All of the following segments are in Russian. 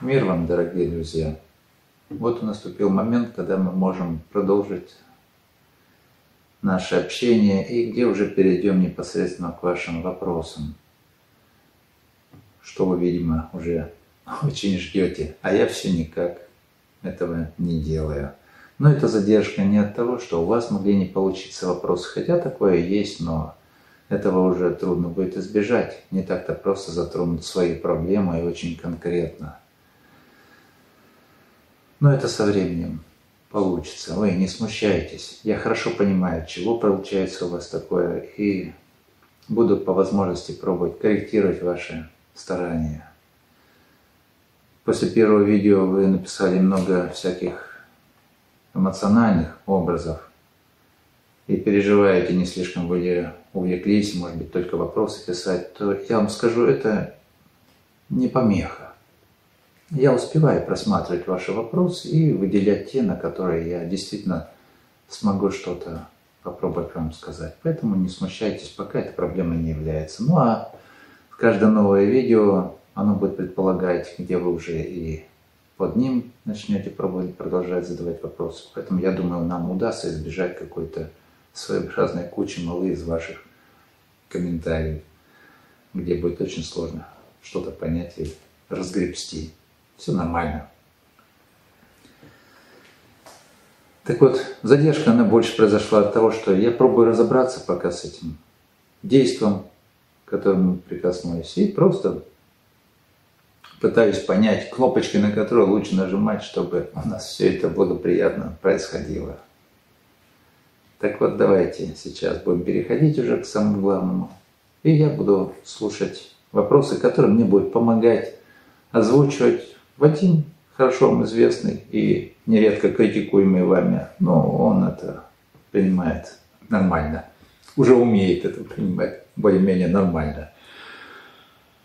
Мир вам, дорогие друзья! Вот и наступил момент, когда мы можем продолжить наше общение и где уже перейдем непосредственно к вашим вопросам, что вы, видимо, уже очень ждете, а я все никак этого не делаю. Но это задержка не от того, что у вас могли не получиться вопросы, хотя такое есть, но этого уже трудно будет избежать. Не так-то просто затронуть свои проблемы и очень конкретно. Но это со временем получится. Вы не смущайтесь. Я хорошо понимаю, чего получается у вас такое, и буду по возможности пробовать корректировать ваши старания. После первого видео вы написали много всяких эмоциональных образов и переживаете, не слишком были увлеклись, может быть, только вопросы писать, то я вам скажу, это не помеха. Я успеваю просматривать ваши вопросы и выделять те, на которые я действительно смогу что-то попробовать вам сказать. Поэтому не смущайтесь, пока эта проблема не является. Ну а каждое новое видео, оно будет предполагать, где вы уже и под ним начнете пробовать продолжать задавать вопросы. Поэтому я думаю, нам удастся избежать какой-то своеобразной кучи малы из ваших комментариев, где будет очень сложно что-то понять и разгребсти. Все нормально. Так вот, задержка, она больше произошла от того, что я пробую разобраться пока с этим действием, к которому прикоснулись, и просто пытаюсь понять кнопочки, на которые лучше нажимать, чтобы у нас все это благоприятно происходило. Так вот, давайте сейчас будем переходить уже к самому главному. И я буду слушать вопросы, которые мне будут помогать озвучивать Вадим хорошо вам известный и нередко критикуемый вами, но он это принимает нормально. Уже умеет это принимать более-менее нормально.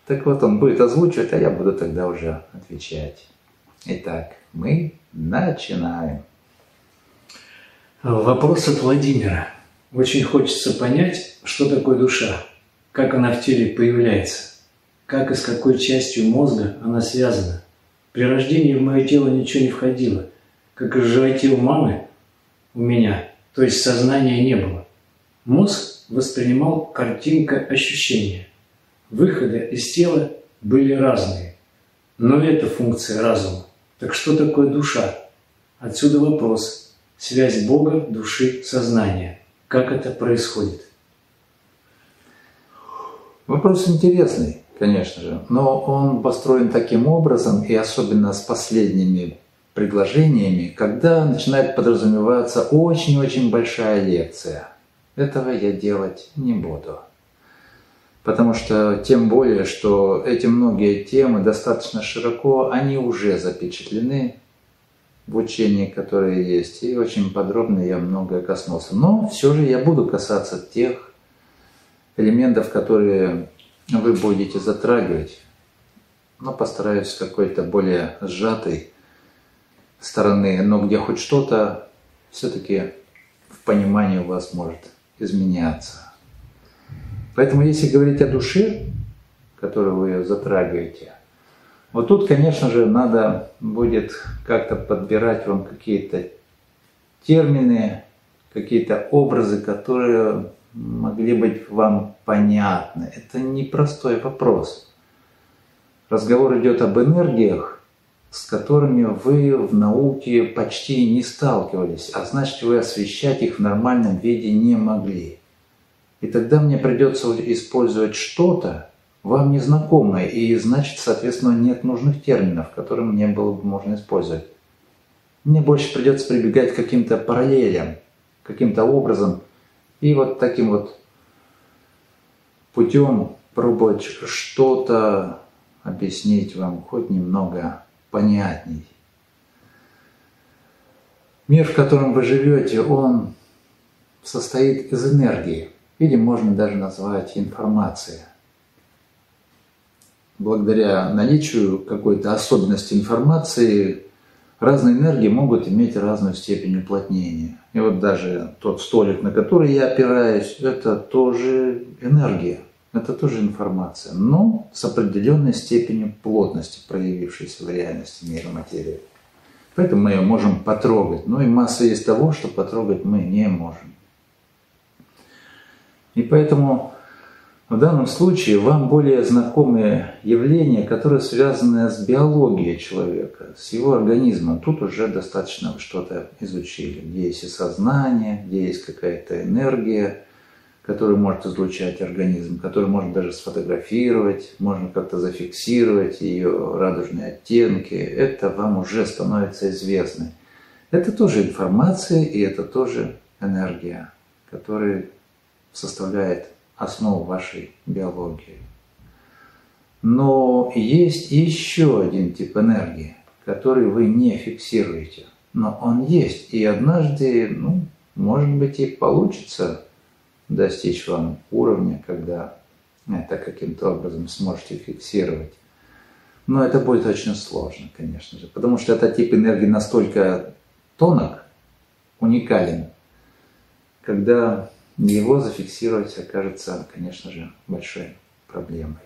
Так вот, он будет озвучивать, а я буду тогда уже отвечать. Итак, мы начинаем. Вопрос от Владимира. Очень хочется понять, что такое душа, как она в теле появляется, как и с какой частью мозга она связана. При рождении в мое тело ничего не входило, как и в животе у мамы у меня, то есть сознания не было. Мозг воспринимал картинка ощущения. Выходы из тела были разные. Но это функция разума. Так что такое душа? Отсюда вопрос. Связь Бога, души, сознания. Как это происходит? Вопрос интересный конечно же. Но он построен таким образом, и особенно с последними предложениями, когда начинает подразумеваться очень-очень большая лекция. Этого я делать не буду. Потому что тем более, что эти многие темы достаточно широко, они уже запечатлены в учении, которое есть, и очень подробно я многое коснулся. Но все же я буду касаться тех элементов, которые вы будете затрагивать, но постараюсь какой-то более сжатой стороны, но где хоть что-то все-таки в понимании у вас может изменяться. Поэтому если говорить о душе, которую вы затрагиваете, вот тут, конечно же, надо будет как-то подбирать вам какие-то термины, какие-то образы, которые могли быть вам понятны. Это непростой вопрос. Разговор идет об энергиях, с которыми вы в науке почти не сталкивались, а значит вы освещать их в нормальном виде не могли. И тогда мне придется использовать что-то, вам незнакомое, и значит, соответственно, нет нужных терминов, которые мне было бы можно использовать. Мне больше придется прибегать к каким-то параллелям, каким-то образом – и вот таким вот путем пробовать что-то объяснить вам хоть немного понятней. Мир, в котором вы живете, он состоит из энергии, или можно даже назвать информацией. Благодаря наличию какой-то особенности информации разные энергии могут иметь разную степень уплотнения. И вот даже тот столик, на который я опираюсь, это тоже энергия. Это тоже информация, но с определенной степенью плотности, проявившейся в реальности мира материи. Поэтому мы ее можем потрогать. Но и масса есть того, что потрогать мы не можем. И поэтому в данном случае вам более знакомы явления, которые связаны с биологией человека, с его организмом. Тут уже достаточно что-то изучили, где есть и сознание, где есть какая-то энергия, которую может излучать организм, которую можно даже сфотографировать, можно как-то зафиксировать ее радужные оттенки. Это вам уже становится известно. Это тоже информация и это тоже энергия, которая составляет основу вашей биологии. Но есть еще один тип энергии, который вы не фиксируете. Но он есть. И однажды, ну, может быть, и получится достичь вам уровня, когда это каким-то образом сможете фиксировать. Но это будет очень сложно, конечно же, потому что этот тип энергии настолько тонок, уникален, когда его зафиксировать окажется, конечно же, большой проблемой.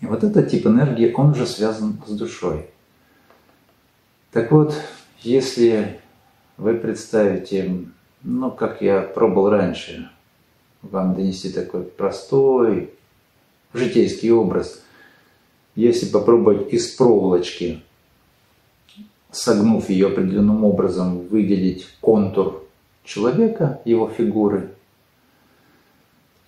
И вот этот тип энергии, он уже связан с душой. Так вот, если вы представите, ну, как я пробовал раньше, вам донести такой простой житейский образ, если попробовать из проволочки, согнув ее определенным образом, выделить контур человека, его фигуры,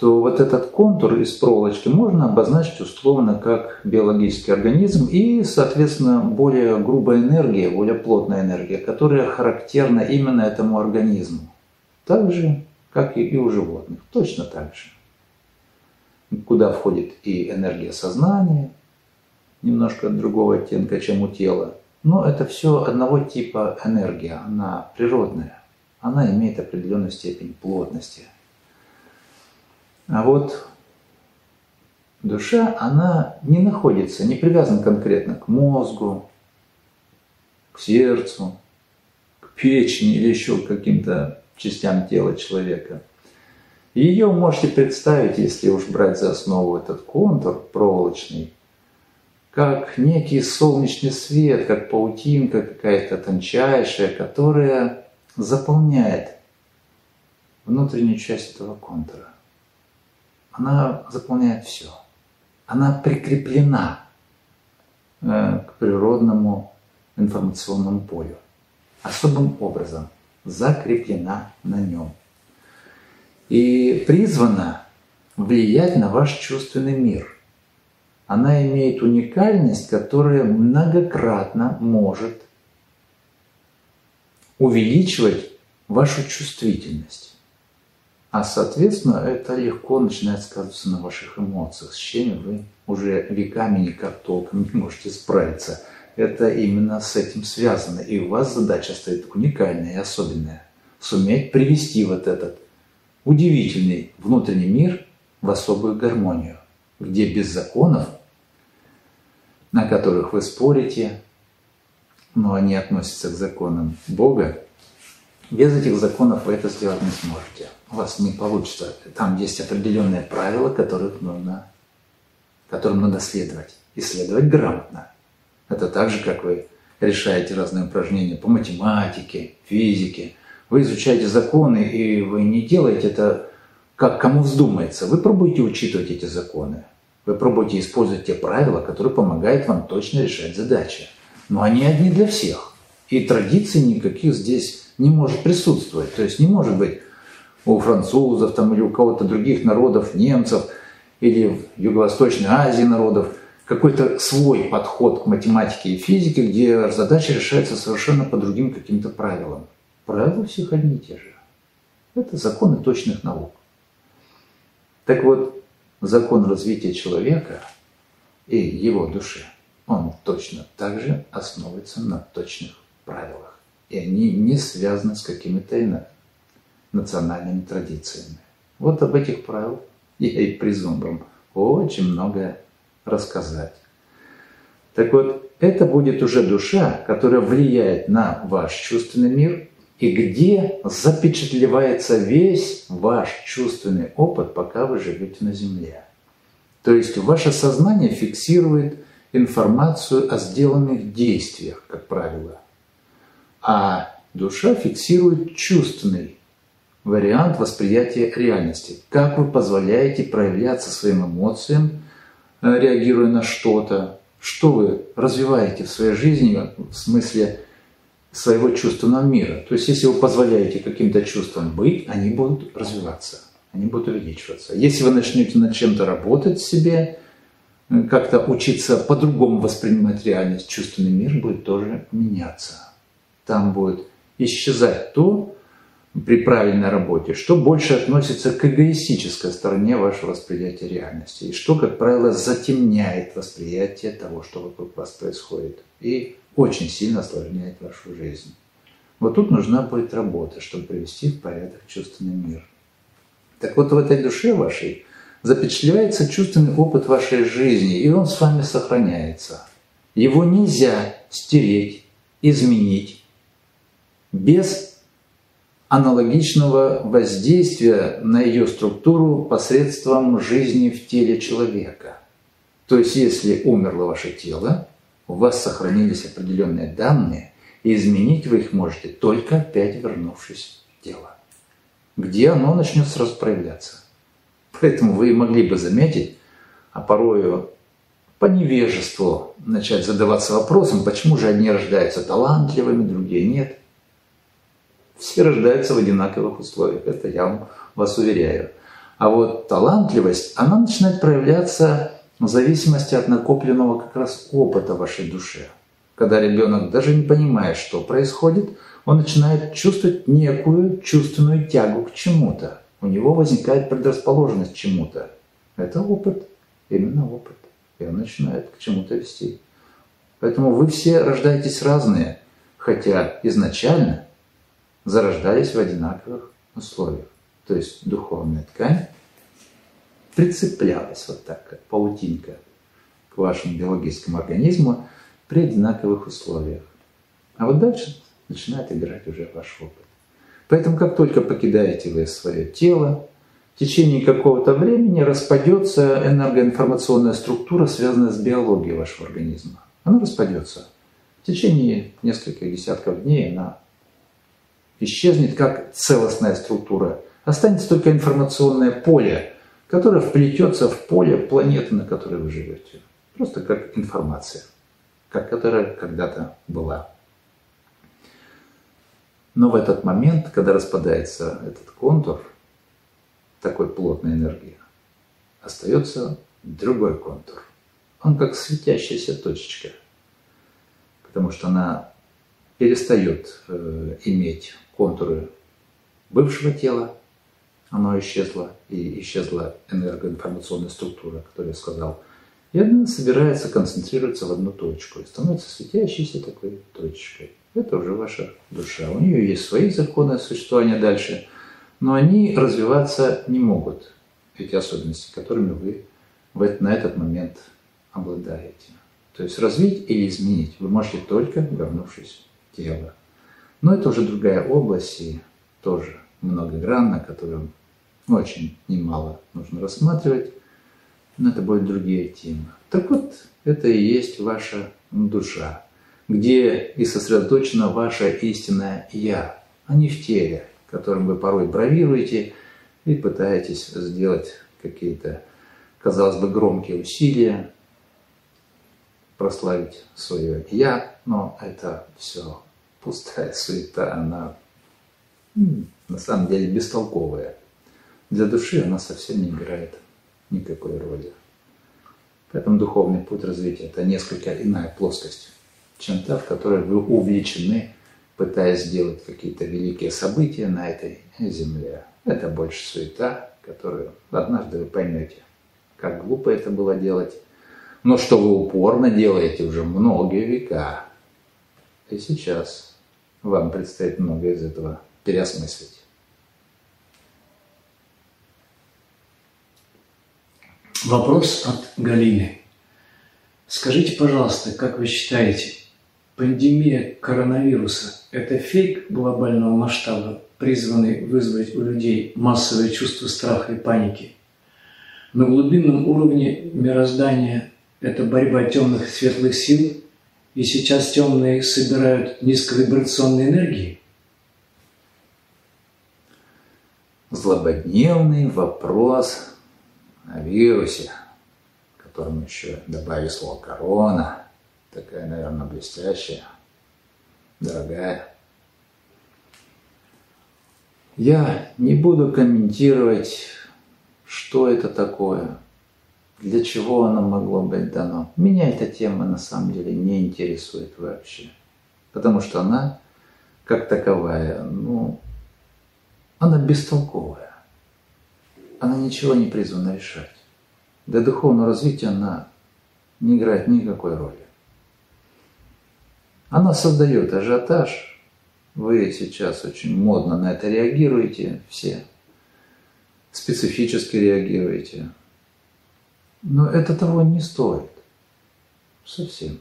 то вот этот контур из проволочки можно обозначить условно как биологический организм и, соответственно, более грубая энергия, более плотная энергия, которая характерна именно этому организму. Так же, как и у животных, точно так же. Куда входит и энергия сознания, немножко другого оттенка, чем у тела. Но это все одного типа энергия, она природная она имеет определенную степень плотности. А вот душа, она не находится, не привязана конкретно к мозгу, к сердцу, к печени или еще к каким-то частям тела человека. Ее можете представить, если уж брать за основу этот контур проволочный, как некий солнечный свет, как паутинка какая-то тончайшая, которая заполняет внутреннюю часть этого контура. Она заполняет все. Она прикреплена э, к природному информационному полю. Особым образом закреплена на нем. И призвана влиять на ваш чувственный мир. Она имеет уникальность, которая многократно может увеличивать вашу чувствительность. А соответственно, это легко начинает сказываться на ваших эмоциях, с чем вы уже веками никак толком не можете справиться. Это именно с этим связано. И у вас задача стоит уникальная и особенная. Суметь привести вот этот удивительный внутренний мир в особую гармонию, где без законов, на которых вы спорите, но они относятся к законам Бога, без этих законов вы это сделать не сможете. У вас не получится. Там есть определенные правила, которых нужно, которым надо следовать. И следовать грамотно. Это так же, как вы решаете разные упражнения по математике, физике. Вы изучаете законы, и вы не делаете это как кому вздумается. Вы пробуете учитывать эти законы. Вы пробуете использовать те правила, которые помогают вам точно решать задачи. Но они одни для всех. И традиций никаких здесь не может присутствовать. То есть не может быть у французов там, или у кого-то других народов, немцев или в Юго-Восточной Азии народов какой-то свой подход к математике и физике, где задача решается совершенно по другим каким-то правилам. Правила всех одни и те же. Это законы точных наук. Так вот, закон развития человека и его души – он точно так же основывается на точных правилах. И они не связаны с какими-то национальными традициями. Вот об этих правилах я и призван вам очень многое рассказать. Так вот, это будет уже душа, которая влияет на ваш чувственный мир, и где запечатлевается весь ваш чувственный опыт, пока вы живете на Земле. То есть ваше сознание фиксирует информацию о сделанных действиях, как правило, а душа фиксирует чувственный вариант восприятия реальности. Как вы позволяете проявляться своим эмоциям, э, реагируя на что-то, что вы развиваете в своей жизни в смысле своего чувственного мира. То есть, если вы позволяете каким-то чувствам быть, они будут развиваться, они будут увеличиваться. Если вы начнете над чем-то работать в себе, э, как-то учиться по-другому воспринимать реальность, чувственный мир будет тоже меняться. Там будет исчезать то, при правильной работе, что больше относится к эгоистической стороне вашего восприятия реальности, и что, как правило, затемняет восприятие того, что вокруг вас происходит, и очень сильно осложняет вашу жизнь. Вот тут нужна будет работа, чтобы привести в порядок чувственный мир. Так вот, в этой душе вашей запечатлевается чувственный опыт вашей жизни, и он с вами сохраняется. Его нельзя стереть, изменить без аналогичного воздействия на ее структуру посредством жизни в теле человека. То есть, если умерло ваше тело, у вас сохранились определенные данные, и изменить вы их можете только опять вернувшись в тело, где оно начнет сразу проявляться. Поэтому вы могли бы заметить, а порою по невежеству начать задаваться вопросом, почему же одни рождаются талантливыми, другие нет все рождаются в одинаковых условиях, это я вам, вас уверяю. А вот талантливость, она начинает проявляться в зависимости от накопленного как раз опыта вашей душе. Когда ребенок даже не понимает, что происходит, он начинает чувствовать некую чувственную тягу к чему-то. У него возникает предрасположенность к чему-то. Это опыт, именно опыт. И он начинает к чему-то вести. Поэтому вы все рождаетесь разные, хотя изначально зарождались в одинаковых условиях. То есть духовная ткань прицеплялась вот так, как паутинка к вашему биологическому организму при одинаковых условиях. А вот дальше начинает играть уже ваш опыт. Поэтому как только покидаете вы свое тело, в течение какого-то времени распадется энергоинформационная структура, связанная с биологией вашего организма. Она распадется. В течение нескольких десятков дней она исчезнет как целостная структура. Останется только информационное поле, которое вплетется в поле планеты, на которой вы живете. Просто как информация, как которая когда-то была. Но в этот момент, когда распадается этот контур такой плотной энергии, остается другой контур. Он как светящаяся точечка, потому что она перестает э, иметь контуры бывшего тела, оно исчезло, и исчезла энергоинформационная структура, которую я сказал. И она собирается концентрироваться в одну точку и становится светящейся такой точкой. Это уже ваша душа. У нее есть свои законы существования дальше, но они развиваться не могут, эти особенности, которыми вы на этот момент обладаете. То есть развить или изменить вы можете только вернувшись в тело. Но это уже другая область и тоже многогранно, которую очень немало нужно рассматривать. Но это будут другие темы. Так вот, это и есть ваша душа, где и сосредоточено ваше истинное «я», а не в теле, которым вы порой бравируете и пытаетесь сделать какие-то, казалось бы, громкие усилия, прославить свое «я», но это все пустая суета, она на самом деле бестолковая. Для души она совсем не играет никакой роли. Поэтому духовный путь развития – это несколько иная плоскость, чем та, в которой вы увлечены, пытаясь сделать какие-то великие события на этой земле. Это больше суета, которую однажды вы поймете, как глупо это было делать, но что вы упорно делаете уже многие века. И сейчас вам предстоит много из этого переосмыслить. Вопрос от Галины. Скажите, пожалуйста, как вы считаете, Пандемия коронавируса – это фейк глобального масштаба, призванный вызвать у людей массовое чувство страха и паники. На глубинном уровне мироздания это борьба темных и светлых сил, и сейчас темные собирают низковибрационные энергии. Злободневный вопрос о вирусе, которому еще добавили слово «корона», такая, наверное, блестящая, дорогая. Я не буду комментировать, что это такое, для чего оно могло быть дано. Меня эта тема на самом деле не интересует вообще, потому что она, как таковая, ну, она бестолковая. Она ничего не призвана решать. Для духовного развития она не играет никакой роли. Она создает ажиотаж. Вы сейчас очень модно на это реагируете все. Специфически реагируете. Но это того не стоит. Совсем.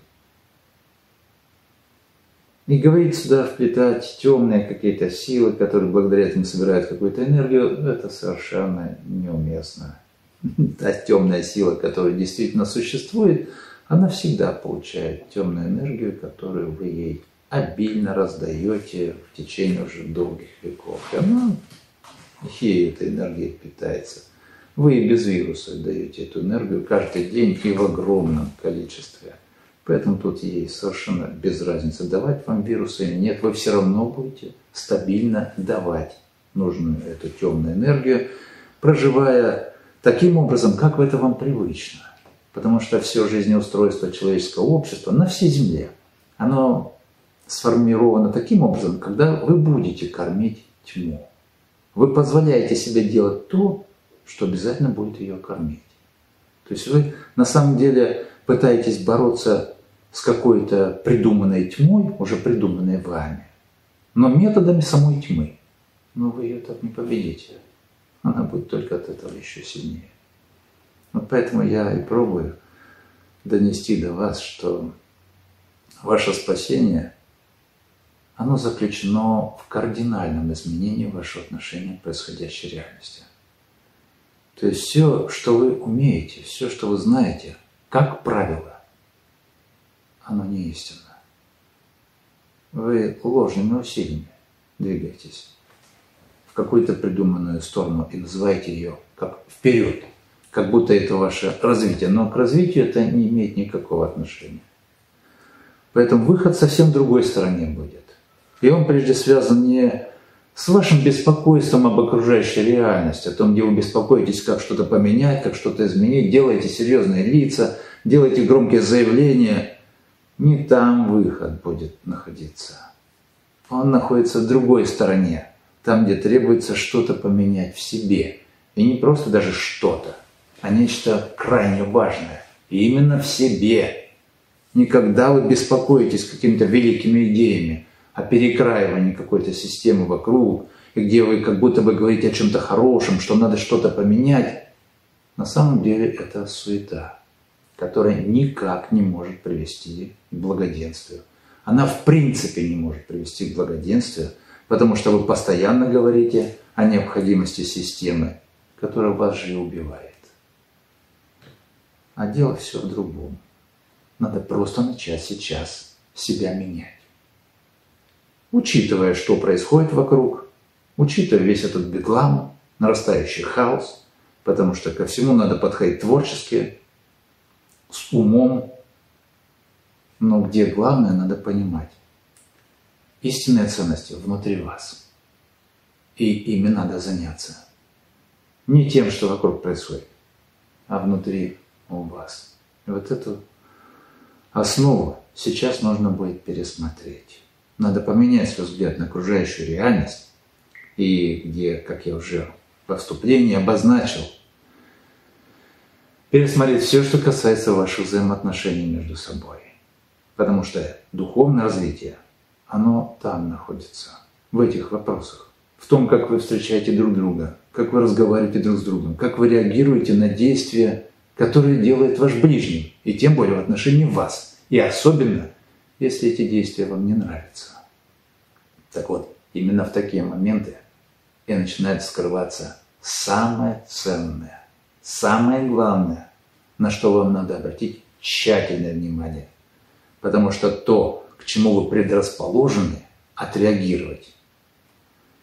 И говорить сюда, вплетать темные какие-то силы, которые благодаря этому собирают какую-то энергию, это совершенно неуместно. Та темная сила, которая действительно существует – она всегда получает темную энергию, которую вы ей обильно раздаете в течение уже долгих веков. И она ей этой энергией питается. Вы и без вируса даете эту энергию каждый день и в огромном количестве. Поэтому тут ей совершенно без разницы, давать вам вирусы или нет, вы все равно будете стабильно давать нужную эту темную энергию, проживая таким образом, как это вам привычно. Потому что все жизнеустройство человеческого общества на всей Земле, оно сформировано таким образом, когда вы будете кормить тьму. Вы позволяете себе делать то, что обязательно будет ее кормить. То есть вы на самом деле пытаетесь бороться с какой-то придуманной тьмой, уже придуманной вами, но методами самой тьмы. Но вы ее так не победите. Она будет только от этого еще сильнее. Вот поэтому я и пробую донести до вас, что ваше спасение, оно заключено в кардинальном изменении вашего отношения к происходящей реальности. То есть все, что вы умеете, все, что вы знаете, как правило, оно не истинно. Вы ложными усилиями двигаетесь в какую-то придуманную сторону и называете ее как вперед – как будто это ваше развитие. Но к развитию это не имеет никакого отношения. Поэтому выход совсем другой стороне будет. И он прежде связан не с вашим беспокойством об окружающей реальности, о том, где вы беспокоитесь, как что-то поменять, как что-то изменить, делаете серьезные лица, делаете громкие заявления. Не там выход будет находиться. Он находится в другой стороне, там, где требуется что-то поменять в себе. И не просто даже что-то, а нечто крайне важное. И именно в себе. Никогда вы беспокоитесь какими-то великими идеями о перекраивании какой-то системы вокруг, и где вы как будто бы говорите о чем-то хорошем, что надо что-то поменять. На самом деле это суета, которая никак не может привести к благоденствию. Она в принципе не может привести к благоденствию, потому что вы постоянно говорите о необходимости системы, которая вас же и убивает. А дело все в другом. Надо просто начать сейчас себя менять. Учитывая, что происходит вокруг, учитывая весь этот бедлам, нарастающий хаос, потому что ко всему надо подходить творчески, с умом, но где главное надо понимать. Истинные ценности внутри вас. И ими надо заняться. Не тем, что вокруг происходит, а внутри у вас. И вот эту основу сейчас нужно будет пересмотреть. Надо поменять свой взгляд на окружающую реальность, и где, как я уже в вступлении обозначил, пересмотреть все, что касается ваших взаимоотношений между собой. Потому что духовное развитие, оно там находится, в этих вопросах. В том, как вы встречаете друг друга, как вы разговариваете друг с другом, как вы реагируете на действия которые делает ваш ближний, и тем более в отношении вас. И особенно, если эти действия вам не нравятся. Так вот, именно в такие моменты и начинает скрываться самое ценное, самое главное, на что вам надо обратить тщательное внимание. Потому что то, к чему вы предрасположены, отреагировать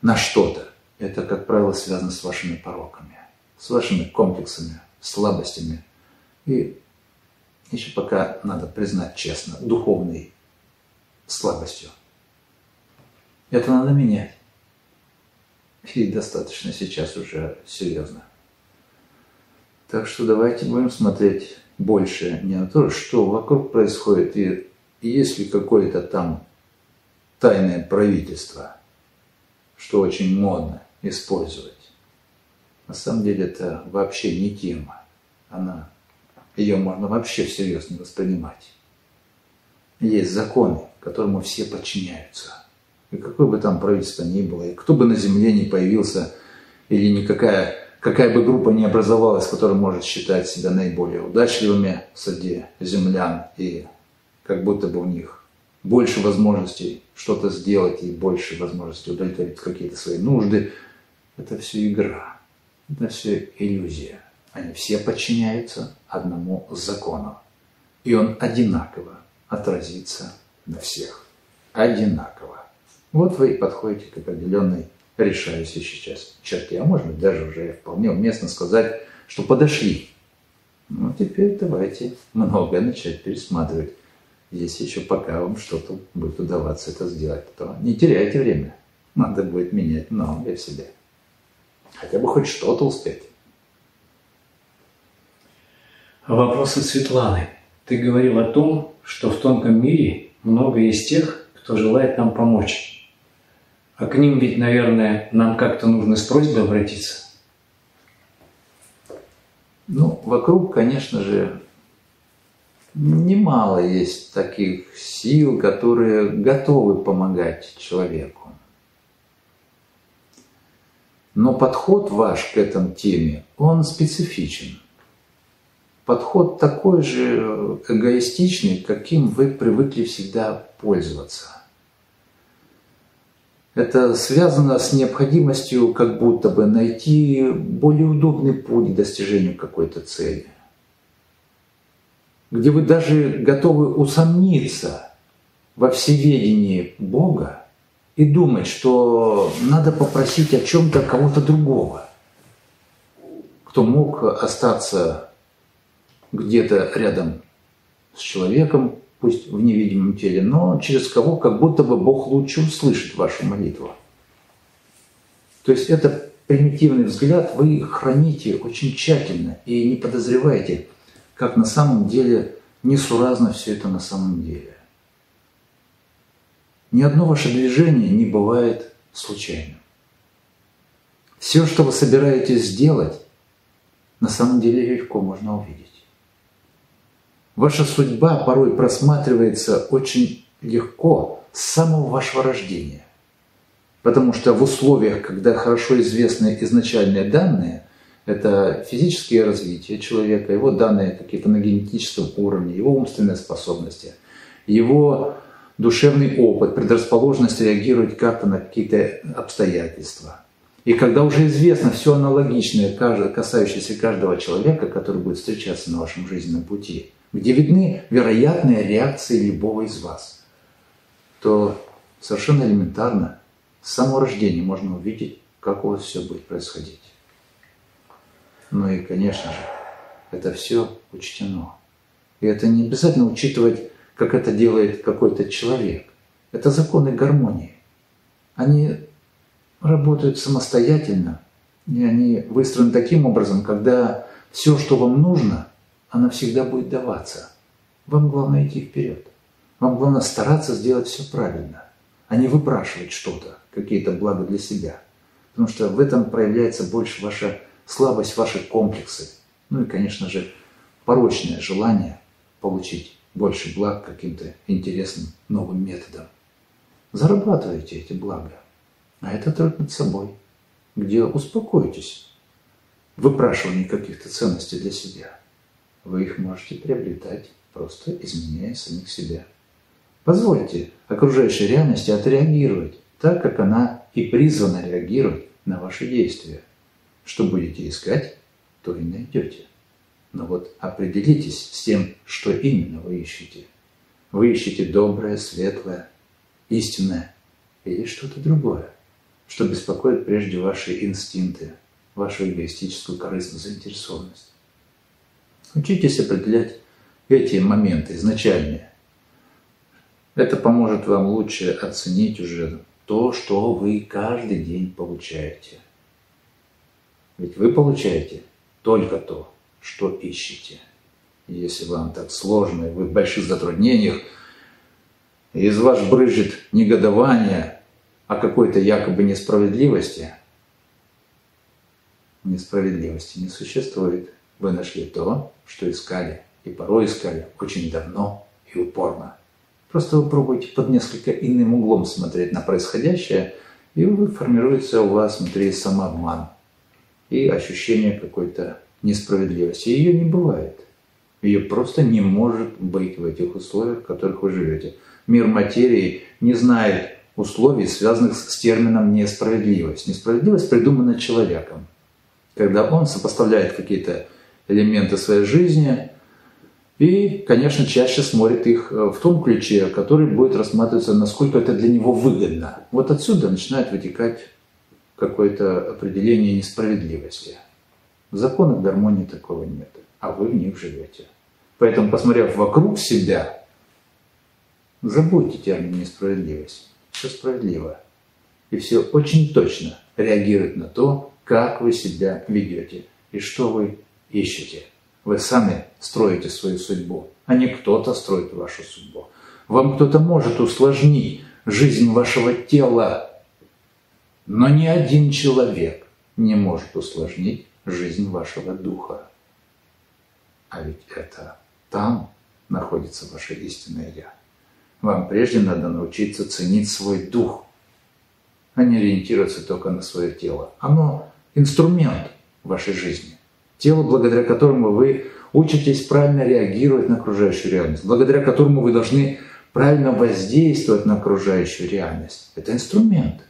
на что-то, это, как правило, связано с вашими пороками, с вашими комплексами, слабостями и еще пока надо признать честно, духовной слабостью. Это надо менять. И достаточно сейчас уже серьезно. Так что давайте будем смотреть больше не на то, что вокруг происходит, и есть ли какое-то там тайное правительство, что очень модно использовать. На самом деле это вообще не тема. Она, ее можно вообще всерьез не воспринимать. Есть законы, которому все подчиняются. И какое бы там правительство ни было, и кто бы на земле не появился, или никакая, какая бы группа ни образовалась, которая может считать себя наиболее удачливыми среди землян, и как будто бы у них больше возможностей что-то сделать и больше возможностей удовлетворить какие-то свои нужды, это все игра, это все иллюзия. Они все подчиняются одному закону. И он одинаково отразится на всех. Одинаково. Вот вы и подходите к определенной решающей сейчас черте. А может быть, даже уже вполне уместно сказать, что подошли. Ну, теперь давайте многое начать пересматривать. Если еще пока вам что-то будет удаваться это сделать, то не теряйте время. Надо будет менять многое в себе. Хотя бы хоть что-то успеть. Вопросы Светланы. Ты говорил о том, что в тонком мире много есть тех, кто желает нам помочь. А к ним ведь, наверное, нам как-то нужно с просьбой обратиться. Ну, вокруг, конечно же, немало есть таких сил, которые готовы помогать человеку. Но подход ваш к этой теме, он специфичен. Подход такой же эгоистичный, каким вы привыкли всегда пользоваться. Это связано с необходимостью как будто бы найти более удобный путь к достижению какой-то цели. Где вы даже готовы усомниться во всеведении Бога и думать, что надо попросить о чем-то кого-то другого, кто мог остаться где-то рядом с человеком, пусть в невидимом теле, но через кого как будто бы Бог лучше услышит вашу молитву. То есть это примитивный взгляд вы храните очень тщательно и не подозреваете, как на самом деле несуразно все это на самом деле. Ни одно ваше движение не бывает случайным. Все, что вы собираетесь сделать, на самом деле легко можно увидеть. Ваша судьба порой просматривается очень легко с самого вашего рождения. Потому что в условиях, когда хорошо известны изначальные данные, это физическое развитие человека, его данные какие-то на генетическом уровне, его умственные способности, его душевный опыт, предрасположенность реагировать как-то на какие-то обстоятельства. И когда уже известно все аналогичное, касающееся каждого человека, который будет встречаться на вашем жизненном пути – где видны вероятные реакции любого из вас, то совершенно элементарно с самого рождения можно увидеть, как у вас все будет происходить. Ну и, конечно же, это все учтено. И это не обязательно учитывать, как это делает какой-то человек. Это законы гармонии. Они работают самостоятельно, и они выстроены таким образом, когда все, что вам нужно, она всегда будет даваться. Вам главное идти вперед. Вам главное стараться сделать все правильно, а не выпрашивать что-то, какие-то блага для себя. Потому что в этом проявляется больше ваша слабость, ваши комплексы. Ну и, конечно же, порочное желание получить больше благ каким-то интересным новым методом. Зарабатывайте эти блага. А это труд над собой, где успокойтесь в выпрашивании каких-то ценностей для себя вы их можете приобретать, просто изменяя самих себя. Позвольте окружающей реальности отреагировать так, как она и призвана реагировать на ваши действия. Что будете искать, то и найдете. Но вот определитесь с тем, что именно вы ищете. Вы ищете доброе, светлое, истинное или что-то другое, что беспокоит прежде ваши инстинкты, вашу эгоистическую корыстную заинтересованность. Учитесь определять эти моменты изначальные. Это поможет вам лучше оценить уже то, что вы каждый день получаете. Ведь вы получаете только то, что ищете. Если вам так сложно, и вы в больших затруднениях, и из вас брызжет негодование о какой-то якобы несправедливости, несправедливости не существует. Вы нашли то, что искали, и порой искали очень давно и упорно. Просто вы пробуйте под несколько иным углом смотреть на происходящее, и формируется у вас внутри самообман и ощущение какой-то несправедливости. Ее не бывает. Ее просто не может быть в этих условиях, в которых вы живете. Мир материи не знает условий, связанных с термином несправедливость. Несправедливость придумана человеком. Когда он сопоставляет какие-то элементы своей жизни и, конечно, чаще смотрит их э, в том ключе, который будет рассматриваться, насколько это для него выгодно. Вот отсюда начинает вытекать какое-то определение несправедливости. В законах гармонии такого нет, а вы в них живете. Поэтому, посмотрев вокруг себя, забудьте термин несправедливость. Все справедливо. И все очень точно реагирует на то, как вы себя ведете и что вы ищете. Вы сами строите свою судьбу, а не кто-то строит вашу судьбу. Вам кто-то может усложнить жизнь вашего тела, но ни один человек не может усложнить жизнь вашего духа. А ведь это там находится ваше истинное Я. Вам прежде надо научиться ценить свой дух, а не ориентироваться только на свое тело. Оно инструмент вашей жизни. Тело, благодаря которому вы учитесь правильно реагировать на окружающую реальность, благодаря которому вы должны правильно воздействовать на окружающую реальность. Это инструмент,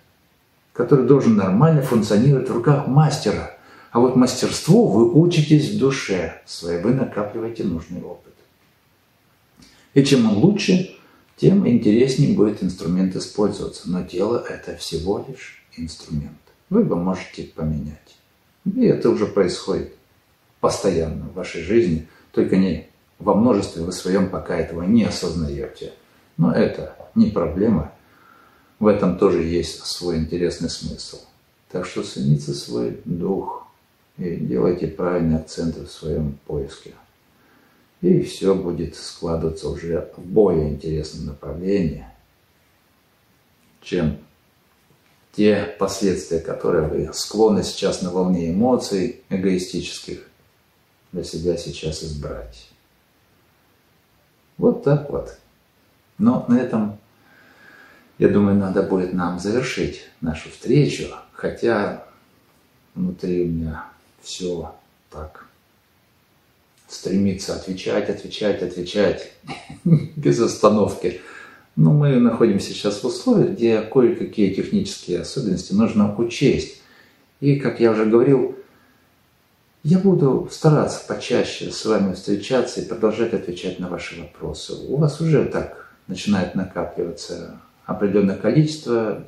который должен нормально функционировать в руках мастера. А вот мастерству вы учитесь в душе своей, вы накапливаете нужный опыт. И чем он лучше, тем интереснее будет инструмент использоваться. Но тело – это всего лишь инструмент. Вы его можете поменять. И это уже происходит постоянно в вашей жизни, только не во множестве вы своем пока этого не осознаете. Но это не проблема. В этом тоже есть свой интересный смысл. Так что цените свой дух и делайте правильные акценты в своем поиске. И все будет складываться уже в более интересном направлении, чем те последствия, которые вы склонны сейчас на волне эмоций эгоистических для себя сейчас избрать. Вот так вот. Но на этом, я думаю, надо будет нам завершить нашу встречу, хотя внутри у меня все так стремится отвечать, отвечать, отвечать без остановки. Но мы находимся сейчас в условиях, где кое-какие технические особенности нужно учесть. И, как я уже говорил, я буду стараться почаще с вами встречаться и продолжать отвечать на ваши вопросы. У вас уже так начинает накапливаться определенное количество,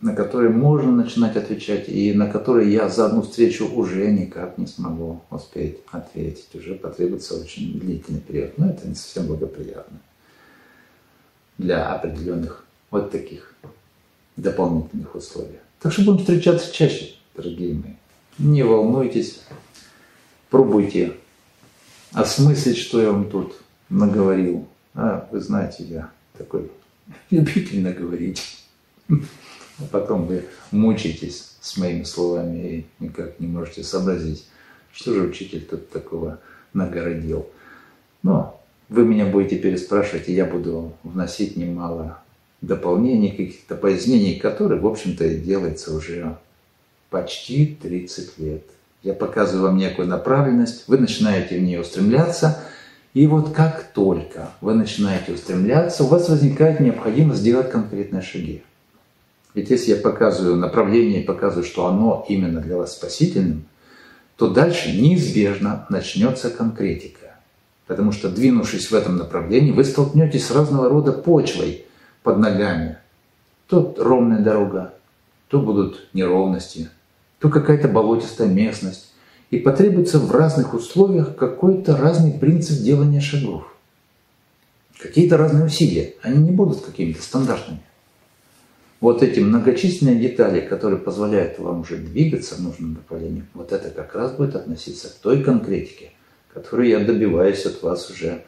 на которые можно начинать отвечать, и на которые я за одну встречу уже никак не смогу успеть ответить. Уже потребуется очень длительный период. Но это не совсем благоприятно для определенных вот таких дополнительных условий. Так что будем встречаться чаще, дорогие мои. Не волнуйтесь, пробуйте осмыслить, что я вам тут наговорил. А вы знаете, я такой любитель наговорить. А потом вы мучаетесь с моими словами и никак не можете сообразить, что же учитель тут такого нагородил. Но вы меня будете переспрашивать, и я буду вносить немало дополнений, каких-то пояснений, которые, в общем-то, и делается уже почти 30 лет. Я показываю вам некую направленность, вы начинаете в нее устремляться, И вот как только вы начинаете устремляться, у вас возникает необходимость сделать конкретные шаги. Ведь если я показываю направление и показываю, что оно именно для вас спасительным, то дальше неизбежно начнется конкретика. Потому что, двинувшись в этом направлении, вы столкнетесь с разного рода почвой под ногами. То ровная дорога, то будут неровности, то какая-то болотистая местность. И потребуется в разных условиях какой-то разный принцип делания шагов. Какие-то разные усилия. Они не будут какими-то стандартными вот эти многочисленные детали, которые позволяют вам уже двигаться в нужном направлении, вот это как раз будет относиться к той конкретике, которую я добиваюсь от вас уже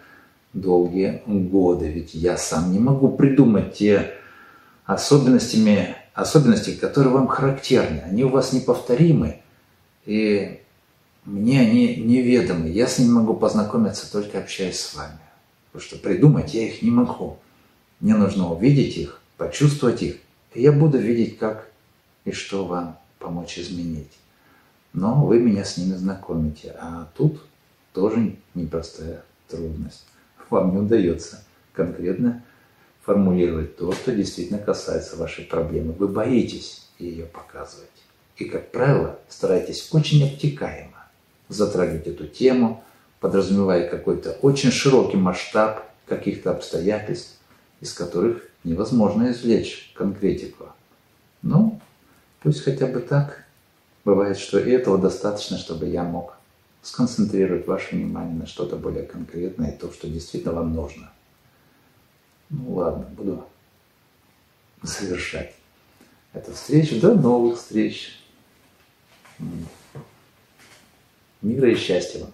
долгие годы. Ведь я сам не могу придумать те особенностями, особенности, которые вам характерны. Они у вас неповторимы, и мне они неведомы. Я с ними могу познакомиться только общаясь с вами. Потому что придумать я их не могу. Мне нужно увидеть их, почувствовать их и я буду видеть, как и что вам помочь изменить. Но вы меня с ними знакомите. А тут тоже непростая трудность. Вам не удается конкретно формулировать то, что действительно касается вашей проблемы. Вы боитесь ее показывать. И, как правило, стараетесь очень обтекаемо затрагивать эту тему, подразумевая какой-то очень широкий масштаб каких-то обстоятельств, из которых невозможно извлечь конкретику. Ну, пусть хотя бы так. Бывает, что и этого достаточно, чтобы я мог сконцентрировать ваше внимание на что-то более конкретное, то, что действительно вам нужно. Ну ладно, буду завершать эту встречу. До новых встреч. Мира и счастья вам.